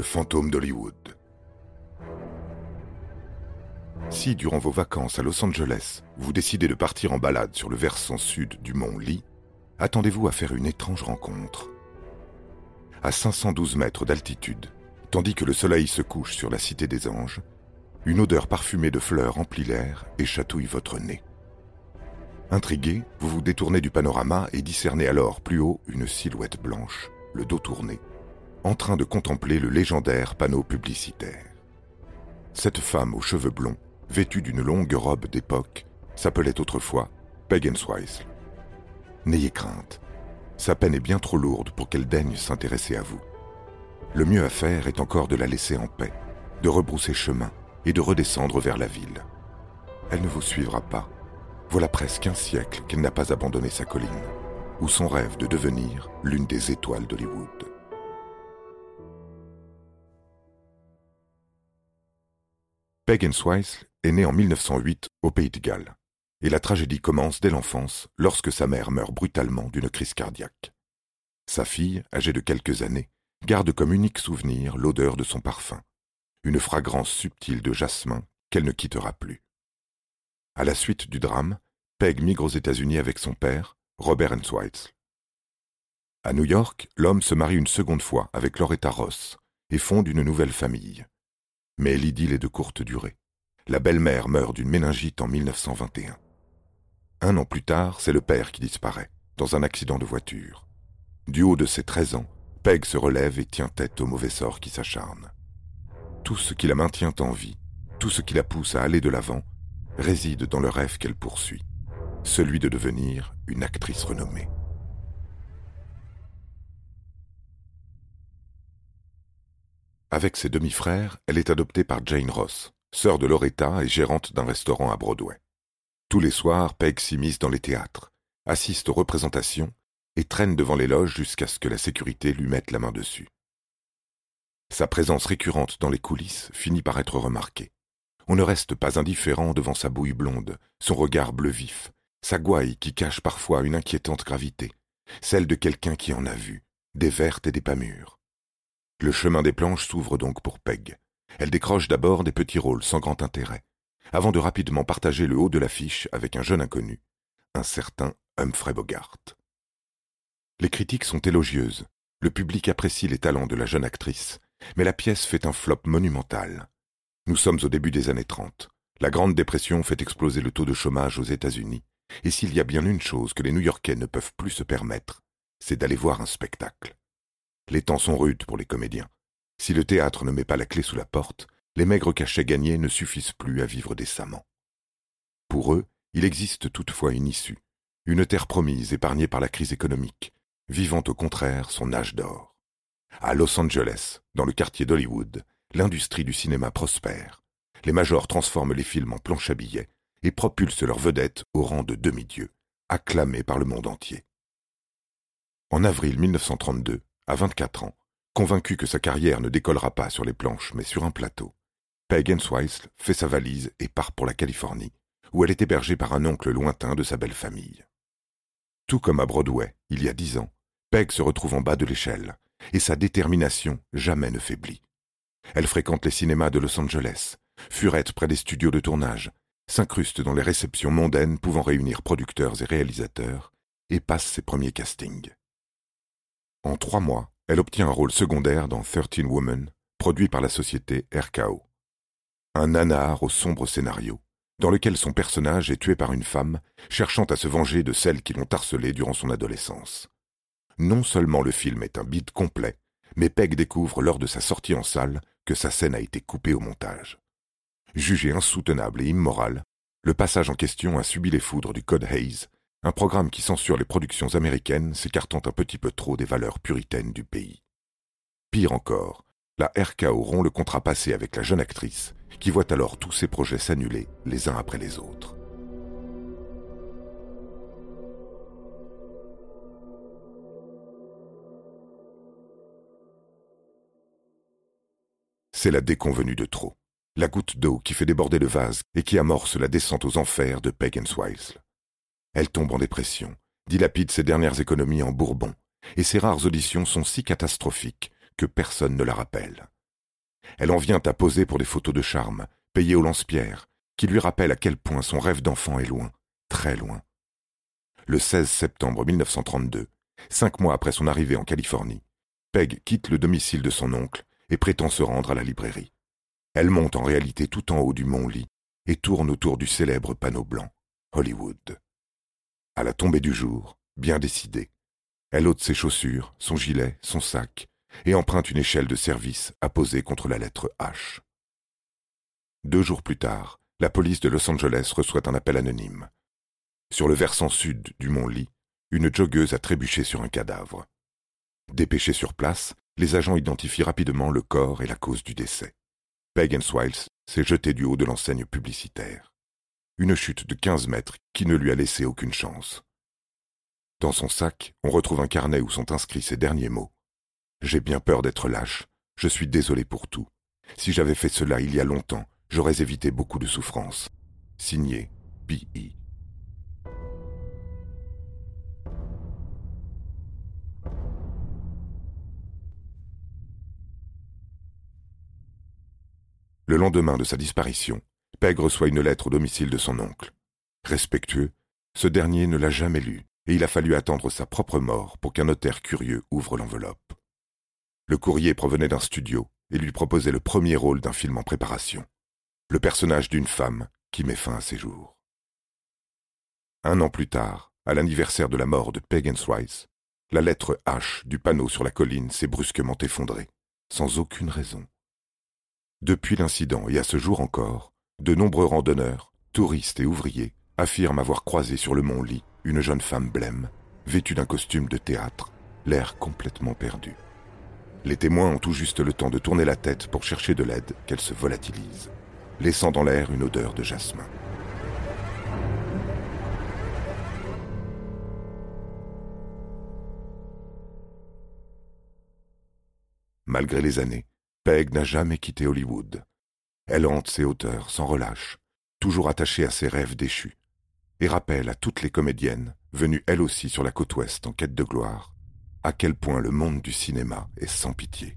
Le fantôme d'Hollywood. Si, durant vos vacances à Los Angeles, vous décidez de partir en balade sur le versant sud du mont Lee, attendez-vous à faire une étrange rencontre. À 512 mètres d'altitude, tandis que le soleil se couche sur la cité des anges, une odeur parfumée de fleurs emplit l'air et chatouille votre nez. Intrigué, vous vous détournez du panorama et discernez alors plus haut une silhouette blanche, le dos tourné, en train de contempler le légendaire panneau publicitaire. Cette femme aux cheveux blonds, vêtue d'une longue robe d'époque, s'appelait autrefois Peg Swice. N'ayez crainte, sa peine est bien trop lourde pour qu'elle daigne s'intéresser à vous. Le mieux à faire est encore de la laisser en paix, de rebrousser chemin et de redescendre vers la ville. Elle ne vous suivra pas. Voilà presque un siècle qu'elle n'a pas abandonné sa colline, ou son rêve de devenir l'une des étoiles d'Hollywood. Peg Swice est née en 1908 au Pays de Galles, et la tragédie commence dès l'enfance lorsque sa mère meurt brutalement d'une crise cardiaque. Sa fille, âgée de quelques années, garde comme unique souvenir l'odeur de son parfum, une fragrance subtile de jasmin qu'elle ne quittera plus. À la suite du drame, Peg migre aux États-Unis avec son père, Robert Swites. À New York, l'homme se marie une seconde fois avec Loretta Ross et fonde une nouvelle famille. Mais l'idylle est de courte durée. La belle-mère meurt d'une méningite en 1921. Un an plus tard, c'est le père qui disparaît, dans un accident de voiture. Du haut de ses 13 ans, Peg se relève et tient tête au mauvais sort qui s'acharne. Tout ce qui la maintient en vie, tout ce qui la pousse à aller de l'avant, réside dans le rêve qu'elle poursuit, celui de devenir une actrice renommée. Avec ses demi-frères, elle est adoptée par Jane Ross, sœur de Loretta et gérante d'un restaurant à Broadway. Tous les soirs, Peg s'immisce dans les théâtres, assiste aux représentations et traîne devant les loges jusqu'à ce que la sécurité lui mette la main dessus. Sa présence récurrente dans les coulisses finit par être remarquée. On ne reste pas indifférent devant sa bouille blonde, son regard bleu vif, sa gouaille qui cache parfois une inquiétante gravité, celle de quelqu'un qui en a vu, des vertes et des pas mûres. Le chemin des planches s'ouvre donc pour Peg. Elle décroche d'abord des petits rôles sans grand intérêt, avant de rapidement partager le haut de l'affiche avec un jeune inconnu, un certain Humphrey Bogart. Les critiques sont élogieuses, le public apprécie les talents de la jeune actrice, mais la pièce fait un flop monumental. Nous sommes au début des années 30. La Grande Dépression fait exploser le taux de chômage aux États-Unis, et s'il y a bien une chose que les New-Yorkais ne peuvent plus se permettre, c'est d'aller voir un spectacle. Les temps sont rudes pour les comédiens. Si le théâtre ne met pas la clé sous la porte, les maigres cachets gagnés ne suffisent plus à vivre décemment. Pour eux, il existe toutefois une issue, une terre promise épargnée par la crise économique, vivant au contraire son âge d'or. À Los Angeles, dans le quartier d'Hollywood, l'industrie du cinéma prospère. Les majors transforment les films en planches à billets et propulsent leurs vedettes au rang de demi-dieux, acclamés par le monde entier. En avril 1932, à 24 ans, convaincu que sa carrière ne décollera pas sur les planches mais sur un plateau, Peg Swice fait sa valise et part pour la Californie, où elle est hébergée par un oncle lointain de sa belle famille. Tout comme à Broadway, il y a dix ans, Peg se retrouve en bas de l'échelle, et sa détermination jamais ne faiblit. Elle fréquente les cinémas de Los Angeles, furette près des studios de tournage, s'incruste dans les réceptions mondaines pouvant réunir producteurs et réalisateurs, et passe ses premiers castings. En trois mois, elle obtient un rôle secondaire dans Thirteen Women, produit par la société RKO. Un nanar au sombre scénario, dans lequel son personnage est tué par une femme cherchant à se venger de celle qui l'ont harcelé durant son adolescence. Non seulement le film est un bide complet, mais Peg découvre lors de sa sortie en salle que sa scène a été coupée au montage. Jugé insoutenable et immoral, le passage en question a subi les foudres du Code Hayes, un programme qui censure les productions américaines s'écartant un petit peu trop des valeurs puritaines du pays. Pire encore, la RKO rompt le contrat passé avec la jeune actrice, qui voit alors tous ses projets s'annuler les uns après les autres. C'est la déconvenue de trop, la goutte d'eau qui fait déborder le vase et qui amorce la descente aux enfers de Peg Swiles. Elle tombe en dépression, dilapide ses dernières économies en bourbon, et ses rares auditions sont si catastrophiques que personne ne la rappelle. Elle en vient à poser pour des photos de charme, payées au lance-pierre, qui lui rappellent à quel point son rêve d'enfant est loin, très loin. Le 16 septembre 1932, cinq mois après son arrivée en Californie, Peg quitte le domicile de son oncle et prétend se rendre à la librairie. Elle monte en réalité tout en haut du mont Lee et tourne autour du célèbre panneau blanc, Hollywood. À la tombée du jour, bien décidée, elle ôte ses chaussures, son gilet, son sac, et emprunte une échelle de service apposée contre la lettre H. Deux jours plus tard, la police de Los Angeles reçoit un appel anonyme. Sur le versant sud du mont Lee, une joggeuse a trébuché sur un cadavre. Dépêchés sur place, les agents identifient rapidement le corps et la cause du décès. Peg Swiles s'est jeté du haut de l'enseigne publicitaire. Une chute de quinze mètres qui ne lui a laissé aucune chance. Dans son sac, on retrouve un carnet où sont inscrits ces derniers mots. J'ai bien peur d'être lâche. Je suis désolé pour tout. Si j'avais fait cela il y a longtemps, j'aurais évité beaucoup de souffrances. Signé P.I. Le lendemain de sa disparition, Peg reçoit une lettre au domicile de son oncle. Respectueux, ce dernier ne l'a jamais lue, et il a fallu attendre sa propre mort pour qu'un notaire curieux ouvre l'enveloppe. Le courrier provenait d'un studio et lui proposait le premier rôle d'un film en préparation, le personnage d'une femme qui met fin à ses jours. Un an plus tard, à l'anniversaire de la mort de Peg Rice, la lettre H du panneau sur la colline s'est brusquement effondrée, sans aucune raison. Depuis l'incident et à ce jour encore, de nombreux randonneurs, touristes et ouvriers affirment avoir croisé sur le mont Lee une jeune femme blême, vêtue d'un costume de théâtre, l'air complètement perdu. Les témoins ont tout juste le temps de tourner la tête pour chercher de l'aide qu'elle se volatilise, laissant dans l'air une odeur de jasmin. Malgré les années, Peg n'a jamais quitté Hollywood. Elle hante ses hauteurs sans relâche, toujours attachée à ses rêves déchus, et rappelle à toutes les comédiennes, venues elles aussi sur la côte ouest en quête de gloire, à quel point le monde du cinéma est sans pitié.